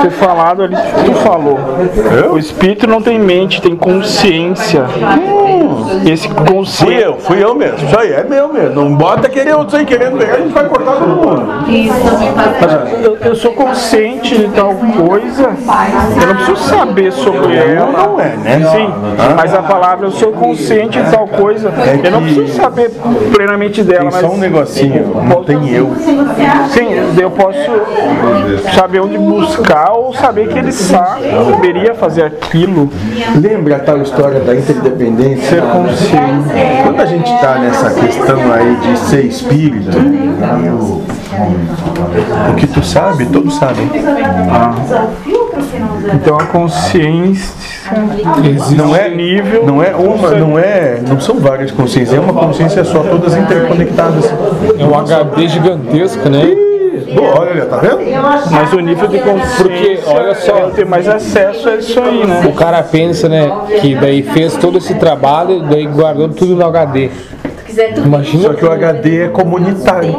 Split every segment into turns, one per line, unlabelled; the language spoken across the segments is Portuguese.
Foi falado ali, tu falou. O espírito não tem mente, tem consciência. Esse
Fui
consciência.
eu, fui eu mesmo. Isso aí é meu mesmo. Não bota querer outros aí querendo pegar, a gente vai cortar todo mundo.
Eu, eu sou consciente de tal coisa, eu não preciso saber sobre ela.
Não é, né?
Sim, mas a palavra eu sou consciente de tal coisa, eu não preciso saber plenamente dela,
Tem
mas
só um negocinho, não tem eu.
sim, eu posso saber onde buscar ou saber que ele saberia fazer aquilo.
Lembra a tal história da interdependência?
Ser consciente.
Quando a gente está nessa questão aí de ser espírito, o que tu sabe, todos sabem.
Então a consciência
Não é
nível.
não é uma, não é, não são várias consciências, é uma consciência só, todas interconectadas.
É um HD gigantesco, né?
Pô, olha, tá vendo?
Mas o nível de consciência
Porque, olha só-
é eu ter mais acesso a isso aí, né?
O cara pensa, né, que daí fez todo esse trabalho, daí guardou tudo no HD.
Quiser tudo
Imagina
Só que o HD é comunitário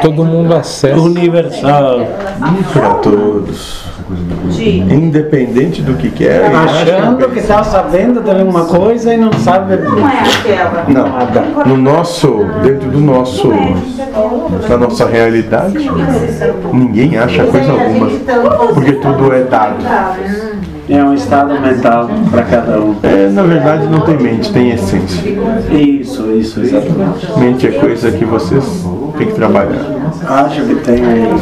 todo mundo acessa.
Universal.
para todos.
De
Independente do que quer.
Achando que está sabendo de alguma coisa e não sabe.
não é aquela.
Não, no nosso, dentro do nosso, da nossa realidade, ninguém acha coisa alguma, porque tudo é dado.
É um estado mental para cada um.
É, na verdade não tem mente, tem essência.
Isso, isso, exatamente.
Mente é coisa que vocês têm que trabalhar.
Acho que tem aí.